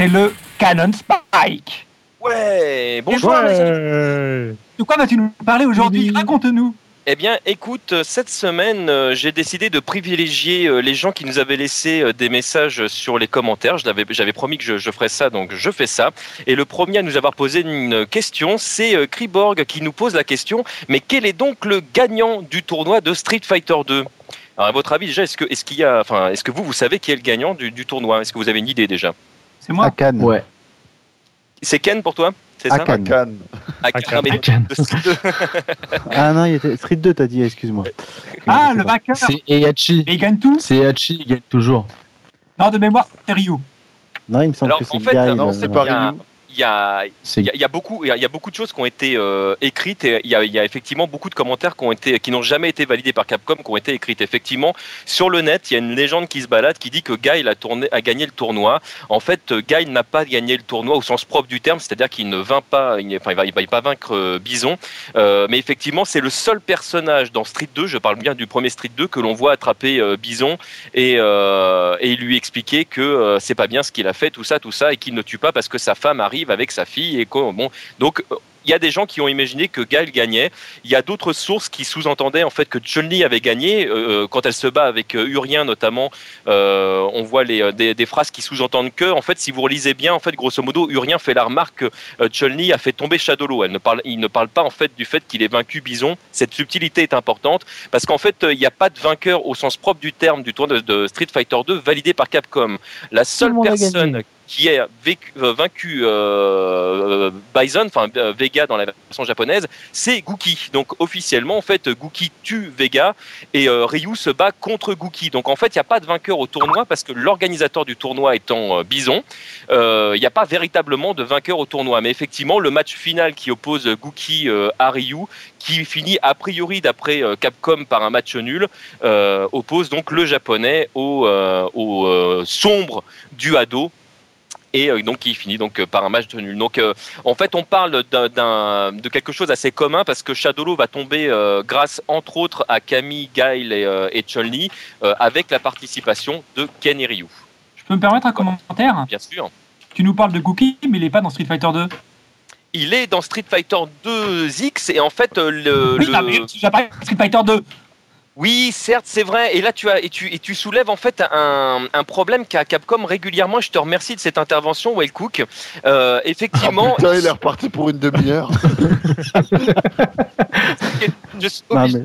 c'est le Canon Spike. Ouais, bonjour. Ouais. De quoi vas-tu nous parler aujourd'hui? Raconte-nous. Eh bien, écoute, euh, cette semaine, euh, j'ai décidé de privilégier euh, les gens qui nous avaient laissé euh, des messages sur les commentaires. J'avais promis que je, je ferais ça, donc je fais ça. Et le premier à nous avoir posé une question, c'est Kriborg qui nous pose la question, mais quel est donc le gagnant du tournoi de Street Fighter 2 alors, à votre avis, déjà, est-ce que, y a, enfin, est-ce que vous, vous savez qui est le gagnant du, du tournoi? Est-ce que vous avez une idée déjà? C'est moi. À Cannes. Ouais. C'est Ken pour toi C'est À ça Cannes. Cannes. Ah, Cannes. mais À Cannes. de Street 2. Ah non, il était Street 2, t'as dit, excuse-moi. Ah, le vainqueur. C'est Eihachi. Et il gagne tout C'est Eihachi, il gagne toujours. Non, de mémoire, c'est Ryu. Non, il me semble Alors, que c'est en fait, Guy, non, euh, c'est pas Ryu. Il y a, y, a, beaucoup, il y beaucoup de choses qui ont été euh, écrites et il y, a, effectivement beaucoup de commentaires qui ont été, qui n'ont jamais été validés par Capcom, qui ont été écrites. Effectivement, sur le net, il y a une légende qui se balade qui dit que Guile a, gagné le tournoi. En fait, Guile n'a pas gagné le tournoi au sens propre du terme, c'est-à-dire qu'il ne vint pas, il, enfin, va, pas vaincre euh, Bison. Euh, mais effectivement, c'est le seul personnage dans Street 2, je parle bien du premier Street 2, que l'on voit attraper Bison et, lui expliquer que c'est pas bien ce qu'il a fait, tout ça, tout ça, et qu'il ne tue pas parce que sa femme arrive avec sa fille et bon, donc euh, il y a des gens qui ont imaginé que Gail gagnait. Il y a d'autres sources qui sous-entendaient en fait que Chun-Li avait gagné euh, quand elle se bat avec euh, Urien notamment. euh, on voit les, euh, des, des phrases qui sous-entendent que en fait, si vous relisez bien, en fait, grosso modo, Urien fait la remarque que euh, Chun-Li a fait tomber Shadowlo. Elle ne parle, il ne parle pas en fait du fait qu'il ait vaincu Bison. Cette subtilité est importante parce qu'en fait, euh, il n'y a pas de vainqueur au sens propre du terme du tournoi de, de Street Fighter 2 validé par Capcom. La seule personne. Qui a vécu- euh, vaincu euh, Bison, enfin euh, Vega dans la version japonaise, c'est Gookie. Donc officiellement, en fait, Gookie tue Vega et euh, Ryu se bat contre Gookie. Donc en fait, il n'y a pas de vainqueur au tournoi parce que l'organisateur du tournoi étant euh, Bison, euh, il n'y a pas véritablement de vainqueur au tournoi. Mais effectivement, le match final qui oppose Gookie euh, à Ryu, qui finit a priori d'après euh, Capcom par un match nul, euh, oppose donc le japonais au, euh, au euh, sombre du Hado et euh, donc qui finit donc euh, par un match de nul. Donc euh, en fait on parle d'un- de quelque chose assez commun parce que Shadowlo va tomber euh, grâce entre autres à Camille, Guile et, euh, et Chun-Li avec la participation de Ken et Ryu. Je peux me permettre un commentaire Bien sûr. Tu nous parles de Gookie, mais il est pas dans Street Fighter 2. Il est dans Street Fighter 2X et en fait le, Oui, le- Street Fighter 2. Oui, certes, c'est vrai. Et là, tu as et tu, et tu soulèves en fait un, un problème qu'a Capcom régulièrement. Je te remercie de cette intervention, Well Cook. Euh, effectivement, Putain, il est reparti pour une demi-heure. je suis Non, mais-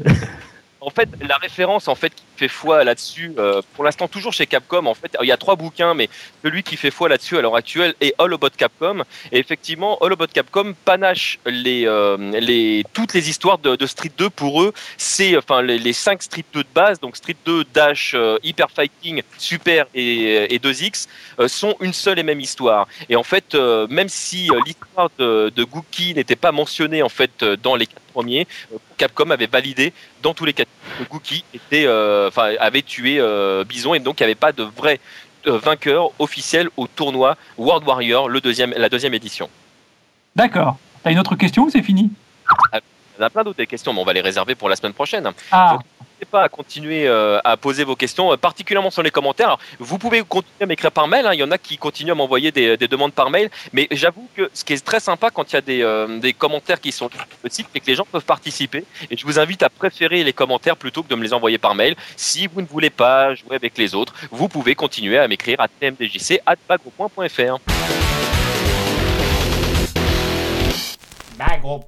en fait, la référence en fait qui fait foi là-dessus, euh, pour l'instant toujours chez Capcom. En fait, il y a trois bouquins, mais celui qui fait foi là-dessus à l'heure actuelle est All About Capcom. Et effectivement, All About Capcom panache les, euh, toutes les histoires de, Street 2 pour eux. C'est enfin les, les cinq Street 2 de base, donc Street 2, Dash, euh, Hyper Fighting, Super et, et 2X euh, sont une seule et même histoire. Et en fait, même si l'histoire de, de Gookie n'était pas mentionnée en fait dans les euh, Capcom avait validé dans tous les cas que Gookie était, euh, enfin, avait tué euh, Bison et donc il n'y avait pas de vrai vainqueur officiel au tournoi World Warrior, le deuxième, la deuxième édition. D'accord. T'as une autre question ou c'est fini? Y en a plein d'autres questions, mais on va les réserver pour la semaine prochaine. Ah, Donc, pas à continuer euh, à poser vos questions, euh, particulièrement sur les commentaires. Alors, vous pouvez continuer à m'écrire par mail. hein. Il y en a qui continuent à m'envoyer des, des demandes par mail. Mais j'avoue que ce qui est très sympa quand il y a des, euh, des commentaires qui sont sur le site, c'est que les gens peuvent participer. Et je vous invite à préférer les commentaires plutôt que de me les envoyer par mail. Si vous ne voulez pas jouer avec les autres, vous pouvez continuer à m'écrire à tmdjc.bagro.fr. Bagro